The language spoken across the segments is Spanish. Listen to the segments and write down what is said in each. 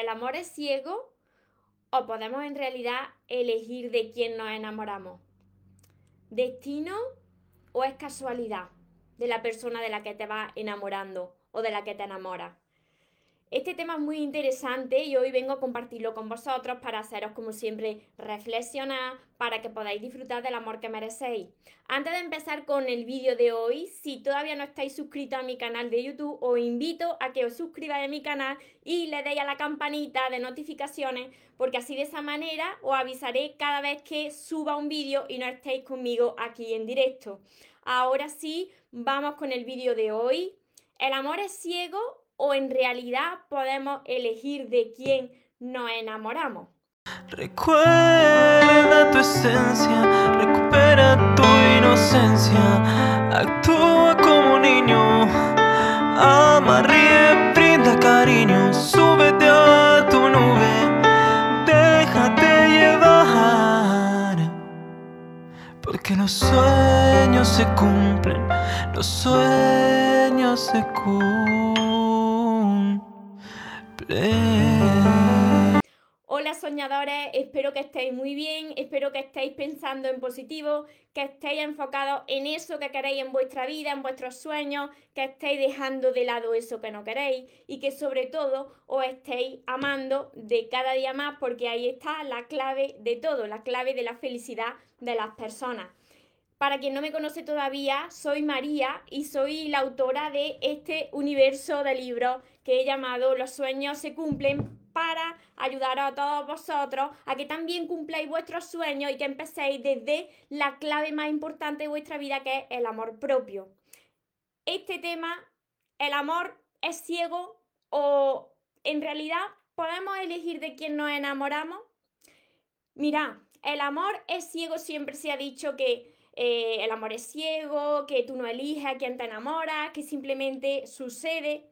¿el amor es ciego o podemos en realidad elegir de quién nos enamoramos? ¿Destino o es casualidad de la persona de la que te vas enamorando o de la que te enamoras? Este tema es muy interesante y hoy vengo a compartirlo con vosotros para haceros, como siempre, reflexionar para que podáis disfrutar del amor que merecéis. Antes de empezar con el vídeo de hoy, si todavía no estáis suscritos a mi canal de YouTube, os invito a que os suscribáis a mi canal y le deis a la campanita de notificaciones, porque así de esa manera os avisaré cada vez que suba un vídeo y no estéis conmigo aquí en directo. Ahora sí, vamos con el vídeo de hoy. ¿El amor es ciego o en realidad podemos elegir de quién nos enamoramos. Recuerda tu esencia, recupera tu inocencia, actúa como niño, ama, ríe, brinda cariño, súbete a tu nube, déjate llevar, porque los sueños se cumplen, los sueños se cumplen. Hola soñadores, espero que estéis muy bien, espero que estéis pensando en positivo, que estéis enfocados en eso que queréis en vuestra vida, en vuestros sueños, que estéis dejando de lado eso que no queréis y que sobre todo os estéis amando de cada día más porque ahí está la clave de todo, la clave de la felicidad de las personas. Para quien no me conoce todavía, soy María y soy la autora de este universo de libros que he llamado Los sueños se cumplen para ayudar a todos vosotros a que también cumpláis vuestros sueños y que empecéis desde la clave más importante de vuestra vida que es el amor propio. Este tema, el amor es ciego o en realidad podemos elegir de quién nos enamoramos. Mira, el amor es ciego, siempre se ha dicho que eh, el amor es ciego, que tú no eliges a quién te enamoras, que simplemente sucede.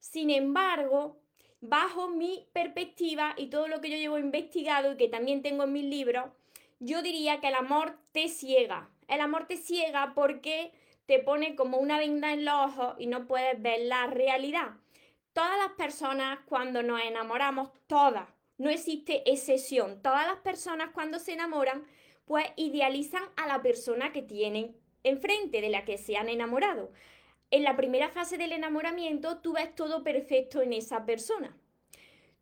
Sin embargo, bajo mi perspectiva y todo lo que yo llevo investigado y que también tengo en mis libros, yo diría que el amor te ciega. El amor te ciega porque te pone como una venda en los ojos y no puedes ver la realidad. Todas las personas cuando nos enamoramos, todas, no existe excepción, todas las personas cuando se enamoran, pues idealizan a la persona que tienen enfrente, de la que se han enamorado en la primera fase del enamoramiento tú ves todo perfecto en esa persona.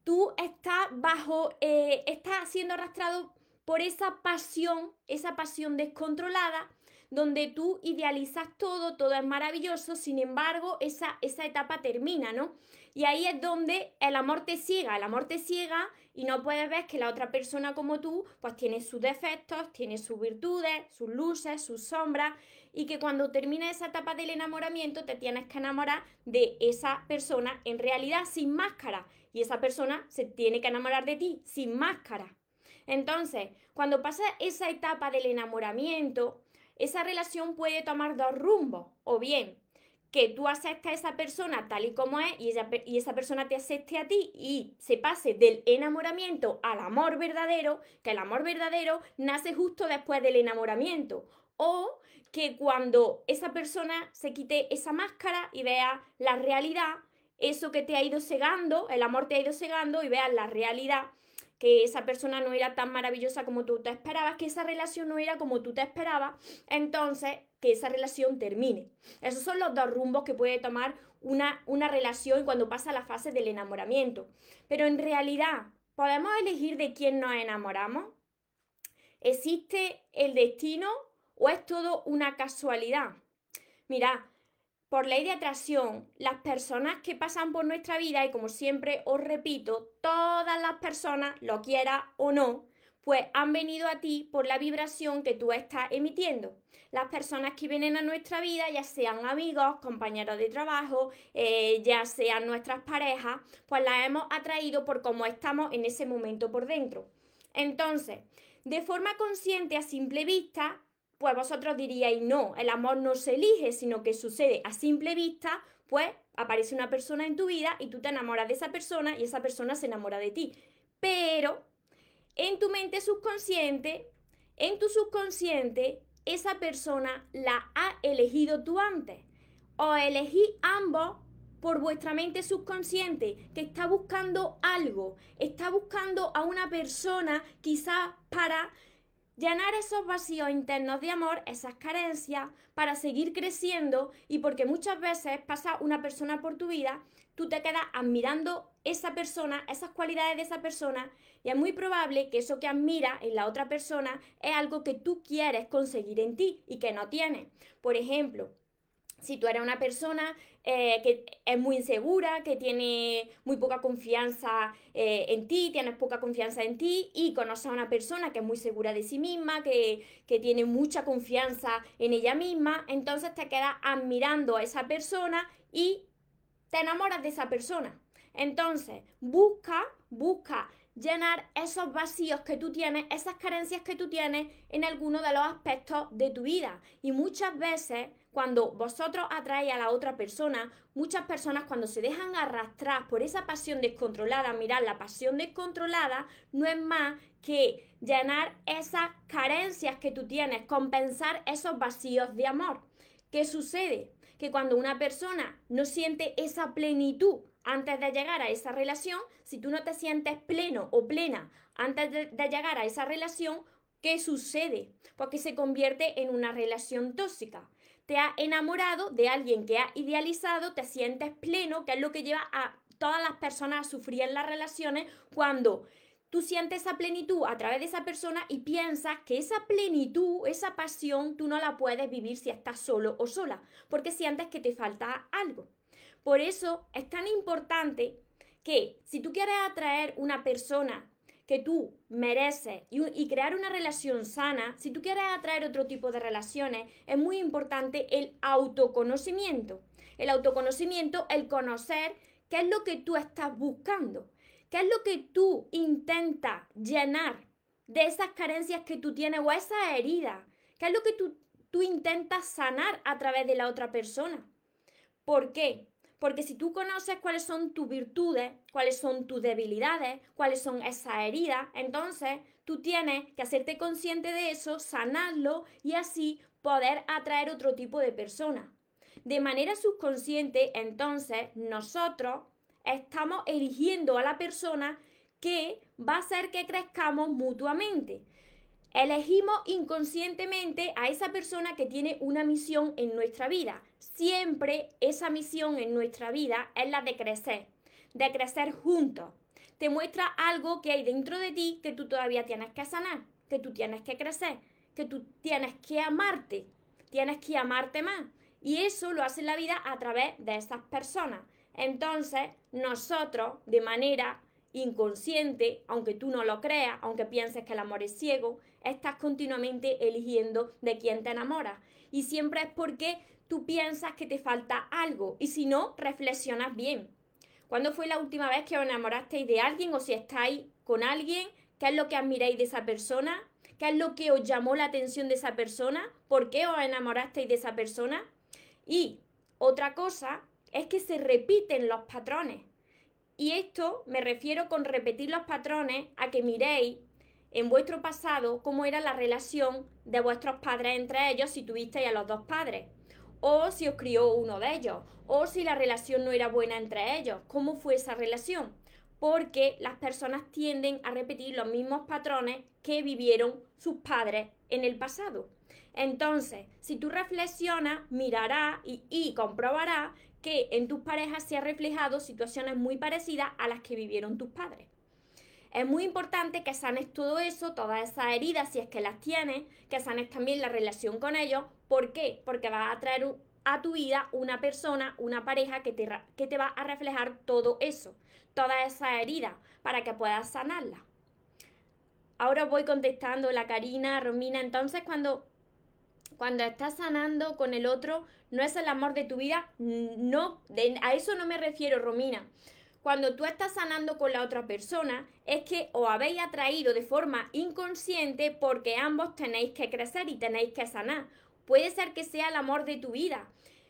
Tú estás bajo, eh, estás siendo arrastrado por esa pasión, esa pasión descontrolada, donde tú idealizas todo, todo es maravilloso, sin embargo, esa, esa etapa termina, ¿no? Y ahí es donde el amor te ciega, el amor te ciega y no puedes ver que la otra persona como tú, pues tiene sus defectos, tiene sus virtudes, sus luces, sus sombras, y que cuando termina esa etapa del enamoramiento te tienes que enamorar de esa persona en realidad sin máscara y esa persona se tiene que enamorar de ti sin máscara. Entonces, cuando pasa esa etapa del enamoramiento, esa relación puede tomar dos rumbos, o bien que tú aceptes a esa persona tal y como es y, y, esa persona te acepte a ti y se pase del enamoramiento al amor verdadero, que el amor verdadero nace justo después del enamoramiento. O que cuando esa persona se quite esa máscara y vea la realidad, eso que te ha ido cegando, el amor te ha ido cegando y veas la realidad, que esa persona no era tan maravillosa como tú te esperabas, que esa relación no era como tú te esperabas, entonces que esa relación termine. Esos son los dos rumbos que puede tomar una, una relación cuando pasa la fase del enamoramiento. Pero en realidad, ¿podemos elegir de quién nos enamoramos? ¿Existe el destino o es todo una casualidad? Mira, por ley de atracción, las personas que pasan por nuestra vida, y como siempre os repito, todas las personas, lo quiera o no, pues han venido a ti por la vibración que tú estás emitiendo. Las personas que vienen a nuestra vida, ya sean amigos, compañeros de trabajo, eh, ya sean nuestras parejas, pues las hemos atraído por cómo estamos en ese momento por dentro. Entonces, de forma consciente a simple vista, pues vosotros diríais, no, el amor no se elige, sino que sucede a simple vista, pues aparece una persona en tu vida y tú te enamoras de esa persona y esa persona se enamora de ti. Pero en tu mente subconsciente, en tu subconsciente, esa persona la ha elegido tú antes. O elegí ambos por vuestra mente subconsciente que está buscando algo, está buscando a una persona quizás para llenar esos vacíos internos de amor, esas carencias, para seguir creciendo y porque muchas veces pasa una persona por tu vida, tú te quedas admirando esa persona, esas cualidades de esa persona y es muy probable que eso que admiras en la otra persona es algo que tú quieres conseguir en ti y que no tienes. Por ejemplo, si tú eres una persona eh, que es muy insegura, que tiene muy poca confianza eh, en ti, tienes poca confianza en ti y conoces a una persona que es muy segura de sí misma, que, que tiene mucha confianza en ella misma, entonces te quedas admirando a esa persona y te enamoras de esa persona. Entonces, busca, busca llenar esos vacíos que tú tienes, esas carencias que tú tienes en alguno de los aspectos de tu vida. Y muchas veces, cuando vosotros atraéis a la otra persona, muchas personas cuando se dejan arrastrar por esa pasión descontrolada, mirar, la pasión descontrolada no es más que llenar esas carencias que tú tienes, compensar esos vacíos de amor. ¿Qué sucede? Que cuando una persona no siente esa plenitud antes de llegar a esa relación, si tú no te sientes pleno o plena antes de, llegar a esa relación, ¿qué sucede? Porque se convierte en una relación tóxica. Te has enamorado de alguien que has idealizado, te sientes pleno, que es lo que lleva a todas las personas a sufrir en las relaciones cuando tú sientes esa plenitud a través de esa persona y piensas que esa plenitud, esa pasión, tú no la puedes vivir si estás solo o sola, porque sientes que te falta algo. Por eso es tan importante que si tú quieres atraer una persona que tú mereces y, crear una relación sana, si tú quieres atraer otro tipo de relaciones, es muy importante el autoconocimiento. El autoconocimiento, el conocer qué es lo que tú estás buscando, qué es lo que tú intentas llenar de esas carencias que tú tienes o esas heridas, qué es lo que tú, tú intentas sanar a través de la otra persona. ¿Por qué? Porque si tú conoces cuáles son tus virtudes, cuáles son tus debilidades, cuáles son esas heridas, entonces tú tienes que hacerte consciente de eso, sanarlo y así poder atraer otro tipo de persona. De manera subconsciente, entonces, nosotros estamos eligiendo a la persona que va a hacer que crezcamos mutuamente. Elegimos inconscientemente a esa persona que tiene una misión en nuestra vida. Siempre esa misión en nuestra vida es la de crecer, de crecer juntos. Te muestra algo que hay dentro de ti que tú todavía tienes que sanar, que tú tienes que crecer, que tú tienes que amarte, tienes que amarte más. Y eso lo hace la vida a través de esas personas. Entonces, nosotros, de manera inconsciente, aunque tú no lo creas, aunque pienses que el amor es ciego, estás continuamente eligiendo de quién te enamoras. Y siempre es porque tú piensas que te falta algo. Y si no, reflexionas bien. ¿Cuándo fue la última vez que os enamorasteis de alguien o si estáis con alguien? ¿Qué es lo que admiráis de esa persona? ¿Qué es lo que os llamó la atención de esa persona? ¿Por qué os enamorasteis de esa persona? Y otra cosa es que se repiten los patrones. Y esto me refiero con repetir los patrones a que miréis en vuestro pasado cómo era la relación de vuestros padres entre ellos si tuvisteis a los dos padres, o si os crió uno de ellos, o si la relación no era buena entre ellos, cómo fue esa relación, porque las personas tienden a repetir los mismos patrones que vivieron sus padres en el pasado. Entonces, si tú reflexionas, mirarás y, y comprobarás que en tus parejas se han reflejado situaciones muy parecidas a las que vivieron tus padres. Es muy importante que sanes todo eso, todas esas heridas, si es que las tienes, que sanes también la relación con ellos. ¿Por qué? Porque vas a traer a tu vida una persona, una pareja que te, que te va a reflejar todo eso, toda esa herida, para que puedas sanarla. Ahora voy contestando la Karina, Romina. Entonces, cuando cuando estás sanando con el otro, no es el amor de tu vida, no, a eso no me refiero, Romina. Cuando tú estás sanando con la otra persona, es que os habéis atraído de forma inconsciente porque ambos tenéis que crecer y tenéis que sanar. Puede ser que sea el amor de tu vida.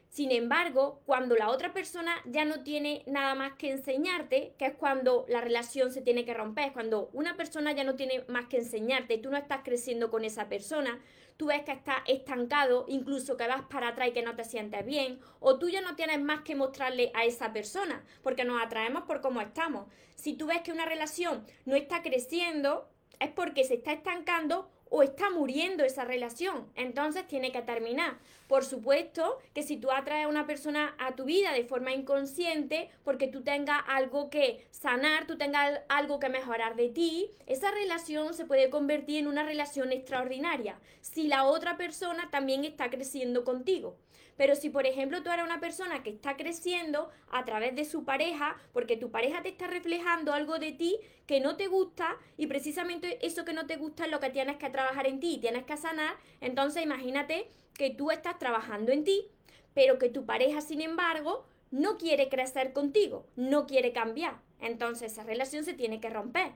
Sin embargo, cuando la otra persona ya no tiene nada más que enseñarte, que es cuando la relación se tiene que romper, cuando una persona ya no tiene más que enseñarte, tú no estás creciendo con esa persona, tú ves que estás estancado, incluso que vas para atrás y que no te sientes bien, o tú ya no tienes más que mostrarle a esa persona, porque nos atraemos por cómo estamos. Si tú ves que una relación no está creciendo, es porque se está estancando o está muriendo esa relación. Entonces tiene que terminar. Por supuesto que si tú atraes a una persona a tu vida de forma inconsciente, porque tú tengas algo que sanar, tú tengas algo que mejorar de ti, esa relación se puede convertir en una relación extraordinaria. Si la otra persona también está creciendo contigo. Pero si, por ejemplo, tú eres una persona que está creciendo a través de su pareja, porque tu pareja te está reflejando algo de ti que no te gusta y precisamente eso que no te gusta es lo que tienes que trabajar en ti y tienes que sanar, entonces imagínate que tú estás trabajando en ti, pero que tu pareja, sin embargo, no quiere crecer contigo, no quiere cambiar. Entonces esa relación se tiene que romper.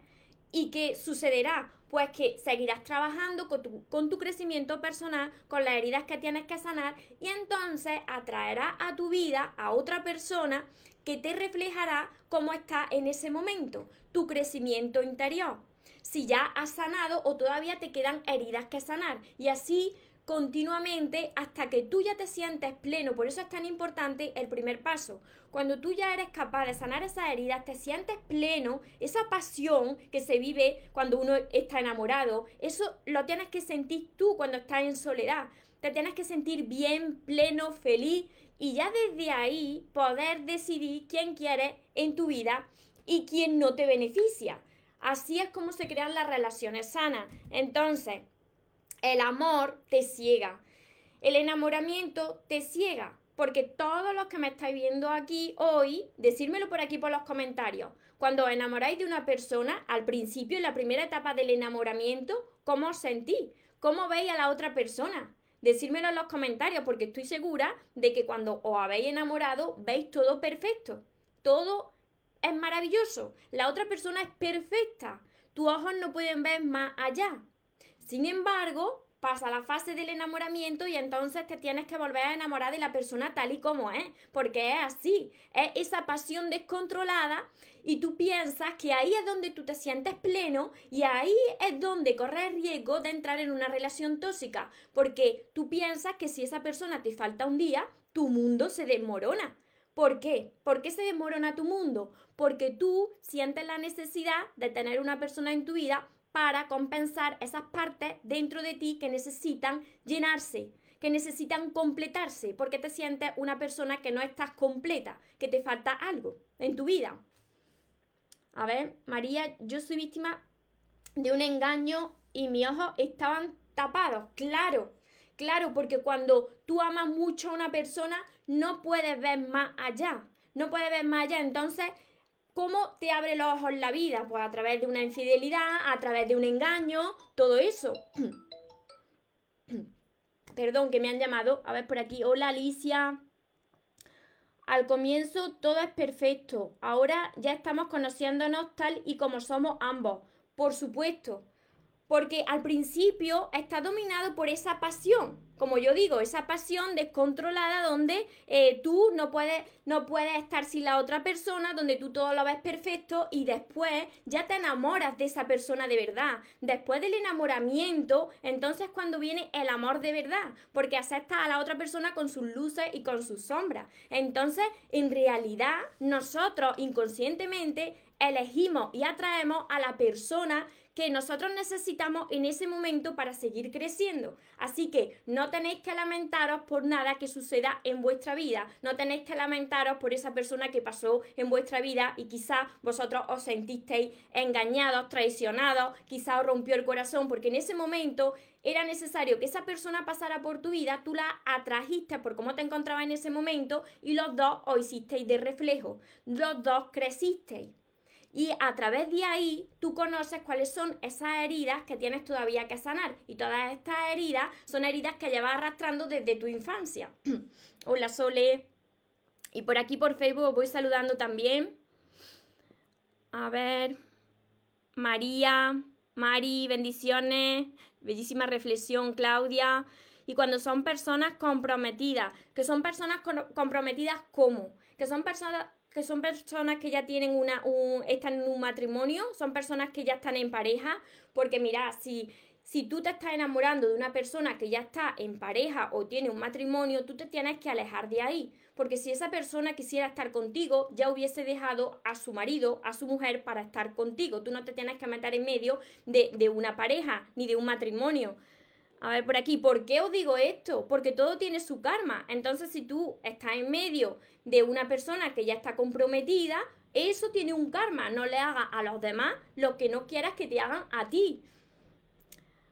¿Y qué sucederá? Pues que seguirás trabajando con tu, crecimiento personal, con las heridas que tienes que sanar y entonces atraerás a tu vida a otra persona que te reflejará cómo está en ese momento, tu crecimiento interior. Si ya has sanado o todavía te quedan heridas que sanar. Y así continuamente hasta que tú ya te sientes pleno. Por eso es tan importante el primer paso. Cuando tú ya eres capaz de sanar esas heridas, te sientes pleno, esa pasión que se vive cuando uno está enamorado, eso lo tienes que sentir tú cuando estás en soledad. Te tienes que sentir bien, pleno, feliz y ya desde ahí poder decidir quién quieres en tu vida y quién no te beneficia. Así es como se crean las relaciones sanas. Entonces, el amor te ciega. El enamoramiento te ciega. Porque todos los que me estáis viendo aquí hoy, decírmelo por aquí por los comentarios. Cuando os enamoráis de una persona, al principio, en la primera etapa del enamoramiento, ¿cómo os sentís? ¿Cómo veis a la otra persona? Decírmelo en los comentarios, porque estoy segura de que cuando os habéis enamorado, veis todo perfecto. Todo es maravilloso. La otra persona es perfecta. Tus ojos no pueden ver más allá. Sin embargo, pasa la fase del enamoramiento y entonces te tienes que volver a enamorar de la persona tal y como es, porque es así, es esa pasión descontrolada y tú piensas que ahí es donde tú te sientes pleno y ahí es donde corres riesgo de entrar en una relación tóxica, porque tú piensas que si esa persona te falta un día, tu mundo se desmorona. ¿Por qué? ¿Por qué se desmorona tu mundo? Porque tú sientes la necesidad de tener una persona en tu vida para compensar esas partes dentro de ti que necesitan llenarse, que necesitan completarse, porque te sientes una persona que no estás completa, que te falta algo en tu vida. A ver, María, yo soy víctima de un engaño y mis ojos estaban tapados, claro, claro, porque cuando tú amas mucho a una persona, no puedes ver más allá, no puedes ver más allá, entonces ¿Cómo te abre los ojos la vida? Pues a través de una infidelidad, a través de un engaño, todo eso. Perdón, que me han llamado. A ver por aquí. Hola Alicia. Al comienzo todo es perfecto. Ahora ya estamos conociéndonos tal y como somos ambos. Por supuesto porque al principio está dominado por esa pasión, como yo digo, esa pasión descontrolada donde eh, tú no puedes, no puedes estar sin la otra persona, donde tú todo lo ves perfecto y después ya te enamoras de esa persona de verdad. Después del enamoramiento, entonces cuando viene el amor de verdad, porque aceptas a la otra persona con sus luces y con sus sombras. Entonces, en realidad, nosotros inconscientemente elegimos y atraemos a la persona que nosotros necesitamos en ese momento para seguir creciendo. Así que no tenéis que lamentaros por nada que suceda en vuestra vida, no tenéis que lamentaros por esa persona que pasó en vuestra vida y quizá vosotros os sentisteis engañados, traicionados, quizá os rompió el corazón, porque en ese momento era necesario que esa persona pasara por tu vida, tú la atrajiste por cómo te encontrabas en ese momento y los dos os hicisteis de reflejo, los dos crecisteis. Y a través de ahí tú conoces cuáles son esas heridas que tienes todavía que sanar. Y todas estas heridas son heridas que llevas arrastrando desde tu infancia. Hola Sole. Y por aquí por Facebook voy saludando también. A ver. María, Mari, bendiciones. Bellísima reflexión, Claudia. Y cuando son personas comprometidas, que son personas comprometidas ¿cómo? Que son personas que son personas que ya tienen una, un, están en un matrimonio, son personas que ya están en pareja, porque mira, si si tú te estás enamorando de una persona que ya está en pareja o tiene un matrimonio, tú te tienes que alejar de ahí. Porque si esa persona quisiera estar contigo, ya hubiese dejado a su marido, a su mujer para estar contigo. Tú no te tienes que meter en medio de, de una pareja ni de un matrimonio. A ver, por aquí, ¿por qué os digo esto? Porque todo tiene su karma. Entonces, si tú estás en medio de una persona que ya está comprometida, eso tiene un karma. No le hagas a los demás lo que no quieras que te hagan a ti.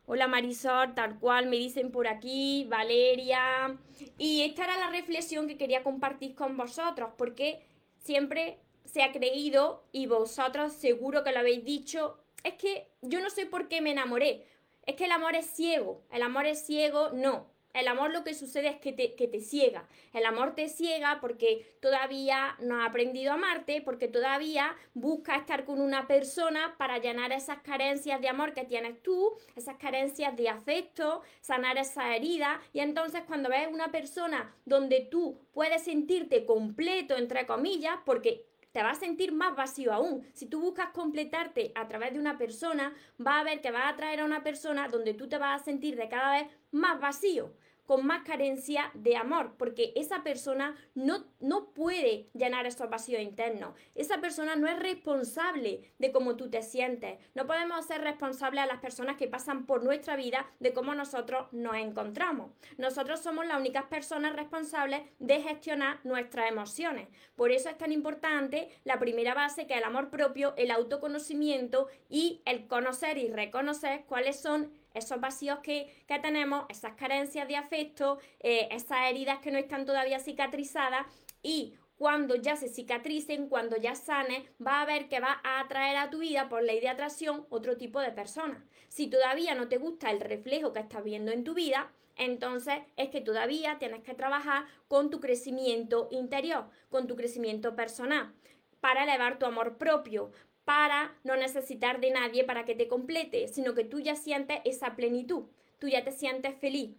Hola Marisol, tal cual me dicen por aquí, Valeria. Y esta era la reflexión que quería compartir con vosotros, porque siempre se ha creído, y vosotros seguro que lo habéis dicho, es que yo no sé por qué me enamoré. Es que el amor es ciego. El amor es ciego, no. El amor lo que sucede es que te, que te ciega. El amor te ciega porque todavía no ha aprendido a amarte, porque todavía busca estar con una persona para llenar esas carencias de amor que tienes tú, esas carencias de afecto, sanar esa herida. Y entonces cuando ves una persona donde tú puedes sentirte completo, entre comillas, porque te vas a sentir más vacío aún. Si tú buscas completarte a través de una persona, va a ver que vas a traer a una persona donde tú te vas a sentir de cada vez más vacío con más carencia de amor, porque esa persona no, no puede llenar esos vacíos internos. Esa persona no es responsable de cómo tú te sientes. No podemos ser responsables a las personas que pasan por nuestra vida de cómo nosotros nos encontramos. Nosotros somos las únicas personas responsables de gestionar nuestras emociones. Por eso es tan importante la primera base que es el amor propio, el autoconocimiento y el conocer y reconocer cuáles son esos vacíos que, tenemos, esas carencias de afecto, eh, esas heridas que no están todavía cicatrizadas y cuando ya se cicatricen, cuando ya sane, va a ver que va a atraer a tu vida por ley de atracción otro tipo de personas. Si todavía no te gusta el reflejo que estás viendo en tu vida, entonces es que todavía tienes que trabajar con tu crecimiento interior, con tu crecimiento personal, para elevar tu amor propio, para no necesitar de nadie para que te complete, sino que tú ya sientes esa plenitud, tú ya te sientes feliz.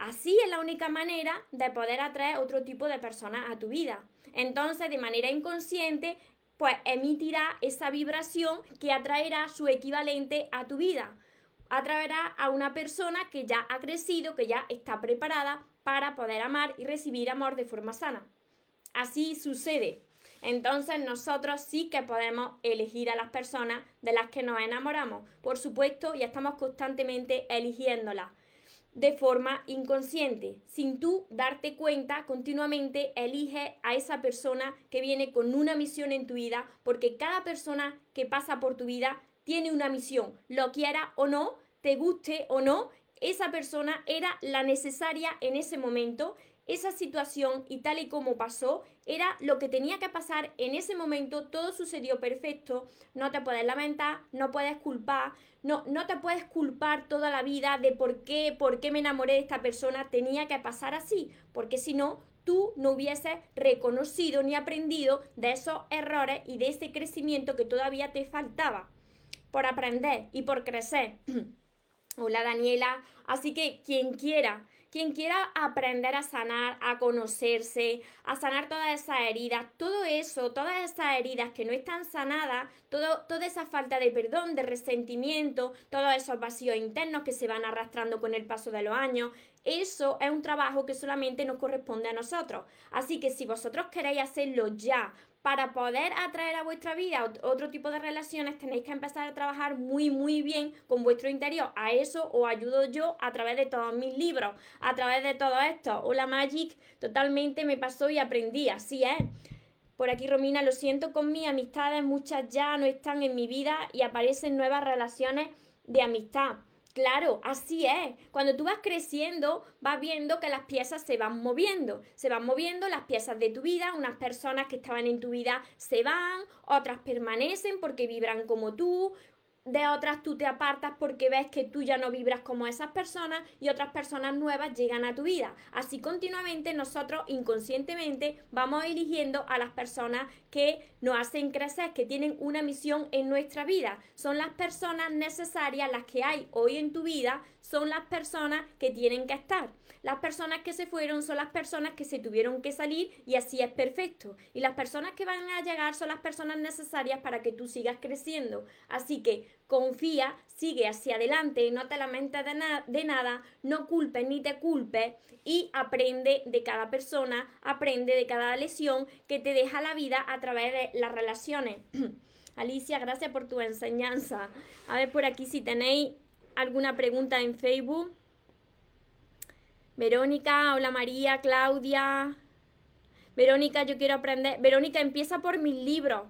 Así es la única manera de poder atraer otro tipo de personas a tu vida. Entonces, de manera inconsciente, pues emitirá esa vibración que atraerá su equivalente a tu vida. Atraerá a una persona que ya ha crecido, que ya está preparada para poder amar y recibir amor de forma sana. Así sucede. Entonces nosotros sí que podemos elegir a las personas de las que nos enamoramos. Por supuesto, y estamos constantemente eligiéndolas de forma inconsciente. Sin tú darte cuenta, continuamente elige a esa persona que viene con una misión en tu vida, porque cada persona que pasa por tu vida tiene una misión, lo quiera o no, te guste o no, esa persona era la necesaria en ese momento esa situación y tal y como pasó era lo que tenía que pasar en ese momento, todo sucedió perfecto, no te puedes lamentar, no puedes culpar, no, no te puedes culpar toda la vida de por qué, por qué me enamoré de esta persona, tenía que pasar así, porque si no, tú no hubieses reconocido ni aprendido de esos errores y de ese crecimiento que todavía te faltaba por aprender y por crecer. Hola Daniela, así que quien quiera quien quiera aprender a sanar, a conocerse, a sanar todas esas heridas, todo eso, todas esas heridas que no están sanadas, todo, toda esa falta de perdón, de resentimiento, todos esos vacíos internos que se van arrastrando con el paso de los años, eso es un trabajo que solamente nos corresponde a nosotros. Así que si vosotros queréis hacerlo ya, para poder atraer a vuestra vida otro tipo de relaciones, tenéis que empezar a trabajar muy, muy bien con vuestro interior. A eso os ayudo yo a través de todos mis libros, a través de todo esto. Hola Magic, totalmente me pasó y aprendí, así es. Por aquí Romina, lo siento con mis amistades, muchas ya no están en mi vida y aparecen nuevas relaciones de amistad. Claro, así es. Cuando tú vas creciendo, vas viendo que las piezas se van moviendo. Se van moviendo las piezas de tu vida. Unas personas que estaban en tu vida se van, otras permanecen porque vibran como tú, de otras tú te apartas porque ves que tú ya no vibras como esas personas y otras personas nuevas llegan a tu vida. Así continuamente nosotros inconscientemente vamos eligiendo a las personas que nos hacen crecer, que tienen una misión en nuestra vida. Son las personas necesarias, las que hay hoy en tu vida, son las personas que tienen que estar. Las personas que se fueron son las personas que se tuvieron que salir y así es perfecto. Y las personas que van a llegar son las personas necesarias para que tú sigas creciendo. Así que confía, sigue hacia adelante, no te lamentes de, de nada, no culpes ni te culpes y aprende de cada persona, aprende de cada lesión que te deja la vida a través de las relaciones. Alicia, gracias por tu enseñanza. A ver por aquí si tenéis alguna pregunta en Facebook. Verónica, hola María, Claudia. Verónica, yo quiero aprender. Verónica, empieza por mis libros.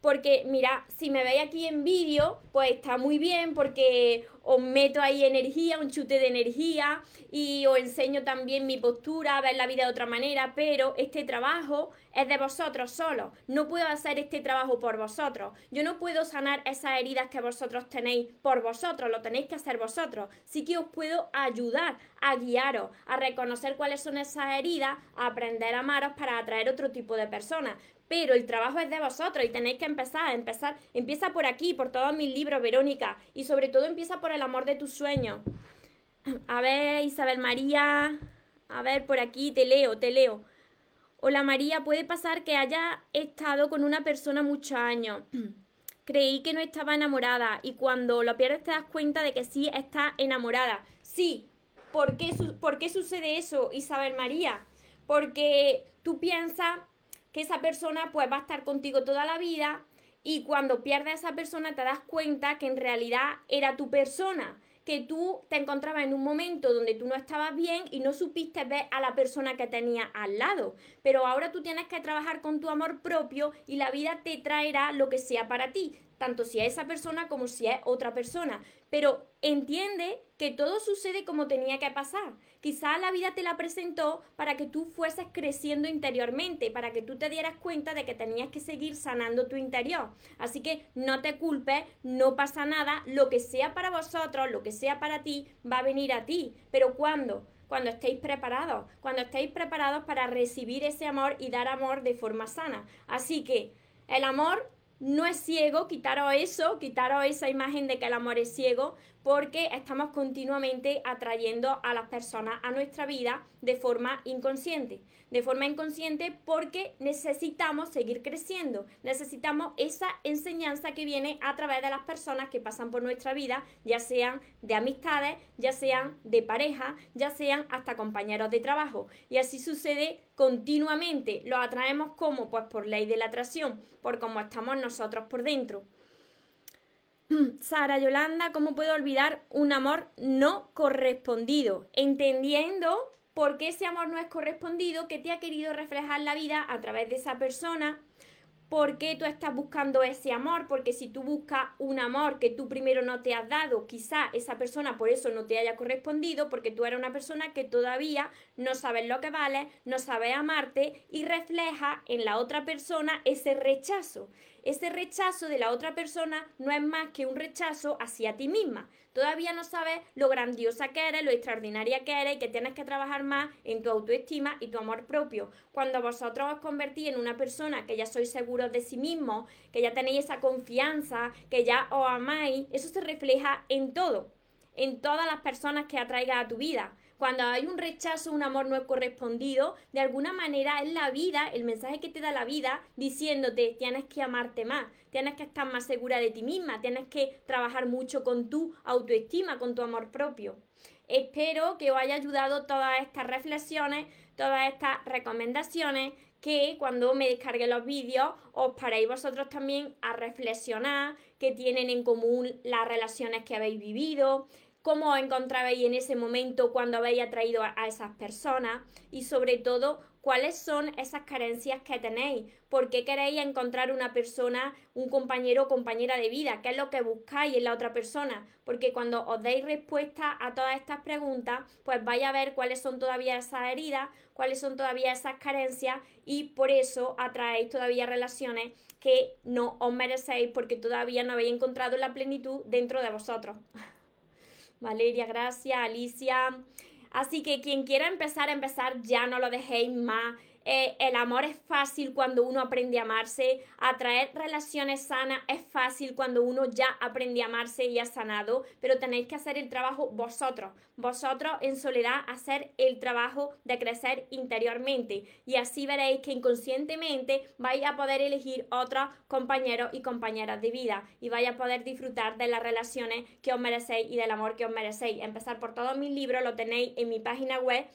Porque, mira, si me veis aquí en vídeo, pues está muy bien porque os meto ahí energía, un chute de energía y os enseño también mi postura, a ver la vida de otra manera, pero este trabajo es de vosotros solo. No puedo hacer este trabajo por vosotros. Yo no puedo sanar esas heridas que vosotros tenéis por vosotros, lo tenéis que hacer vosotros. Sí que os puedo ayudar a guiaros, a reconocer cuáles son esas heridas, a aprender a amaros para atraer otro tipo de personas pero el trabajo es de vosotros y tenéis que empezar, empezar, empieza por aquí, por todos mis libros, Verónica, y sobre todo empieza por el amor de tus sueños. A ver, Isabel María, a ver, por aquí, te leo, te leo. Hola María, puede pasar que haya estado con una persona muchos años. Creí que no estaba enamorada y cuando lo pierdes te das cuenta de que sí está enamorada. Sí, ¿por qué, ¿por qué sucede eso, Isabel María? Porque tú piensas que esa persona pues va a estar contigo toda la vida y cuando pierdes a esa persona te das cuenta que en realidad era tu persona, que tú te encontrabas en un momento donde tú no estabas bien y no supiste ver a la persona que tenía al lado. Pero ahora tú tienes que trabajar con tu amor propio y la vida te traerá lo que sea para ti tanto si es esa persona como si es otra persona. Pero entiende que todo sucede como tenía que pasar. Quizá la vida te la presentó para que tú fueses creciendo interiormente, para que tú te dieras cuenta de que tenías que seguir sanando tu interior. Así que no te culpes, no pasa nada, lo que sea para vosotros, lo que sea para ti, va a venir a ti. Pero ¿cuándo? Cuando estéis preparados, cuando estéis preparados para recibir ese amor y dar amor de forma sana. Así que el amor no es ciego, quitaros eso, quitaros esa imagen de que el amor es ciego, porque estamos continuamente atrayendo a las personas a nuestra vida de forma inconsciente. De forma inconsciente porque necesitamos seguir creciendo, necesitamos esa enseñanza que viene a través de las personas que pasan por nuestra vida, ya sean de amistades, ya sean de pareja, ya sean hasta compañeros de trabajo. Y así sucede continuamente. Lo atraemos como? Pues por ley de la atracción, por cómo estamos nosotros por dentro. Sara Yolanda, ¿cómo puedo olvidar un amor no correspondido? Entendiendo por qué ese amor no es correspondido, que te ha querido reflejar la vida a través de esa persona, por qué tú estás buscando ese amor, porque si tú buscas un amor que tú primero no te has dado, quizá esa persona por eso no te haya correspondido, porque tú eres una persona que todavía no sabes lo que vale, no sabes amarte y refleja en la otra persona ese rechazo ese rechazo de la otra persona no es más que un rechazo hacia ti misma. Todavía no sabes lo grandiosa que eres, lo extraordinaria que eres y que tienes que trabajar más en tu autoestima y tu amor propio. Cuando vosotros os convertís en una persona que ya sois seguros de sí mismo, que ya tenéis esa confianza, que ya os amáis, eso se refleja en todo, en todas las personas que atraigas a tu vida. Cuando hay un rechazo, un amor no correspondido, de alguna manera es la vida, el mensaje que te da la vida diciéndote tienes que amarte más, tienes que estar más segura de ti misma, tienes que trabajar mucho con tu autoestima, con tu amor propio. Espero que os haya ayudado todas estas reflexiones, todas estas recomendaciones que cuando me descargue los vídeos os paréis vosotros también a reflexionar, que tienen en común las relaciones que habéis vivido, cómo os encontrabais en ese momento cuando habéis atraído a, esas personas y sobre todo cuáles son esas carencias que tenéis, por qué queréis encontrar una persona, un compañero o compañera de vida, qué es lo que buscáis en la otra persona, porque cuando os deis respuesta a todas estas preguntas, pues vais a ver cuáles son todavía esas heridas, cuáles son todavía esas carencias y por eso atraéis todavía relaciones que no os merecéis porque todavía no habéis encontrado la plenitud dentro de vosotros. Valeria, gracias, Alicia. Así que quien quiera empezar empezar, ya no lo dejéis más Eh, el amor es fácil cuando uno aprende a amarse. Atraer relaciones sanas es fácil cuando uno ya aprende a amarse y ha sanado. Pero tenéis que hacer el trabajo vosotros. Vosotros en soledad hacer el trabajo de crecer interiormente. Y así veréis que inconscientemente vais a poder elegir otros compañeros y compañeras de vida. Y vais a poder disfrutar de las relaciones que os merecéis y del amor que os merecéis. Empezar por todos mis libros lo tenéis en mi página web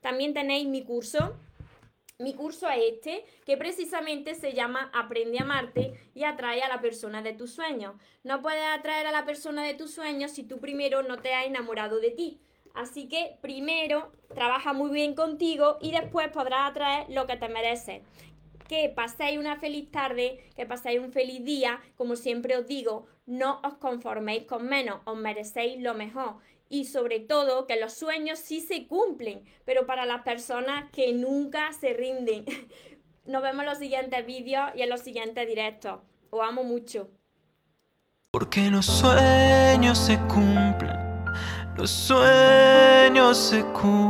También tenéis mi curso. Mi curso es este, que precisamente se llama Aprende a amarte y atrae a la persona de tus sueños. No puedes atraer a la persona de tus sueños si tú primero no te has enamorado de ti. Así que primero trabaja muy bien contigo y después podrás atraer lo que te mereces que paséis una feliz tarde, que paséis un feliz día. Como siempre os digo, no os conforméis con menos, os merecéis lo mejor. Y sobre todo que los sueños sí se cumplen, pero para las personas que nunca se rinden. Nos vemos en los siguientes vídeos y en los siguientes directos. Os amo mucho. Porque los sueños se cumplen, los sueños se cumplen.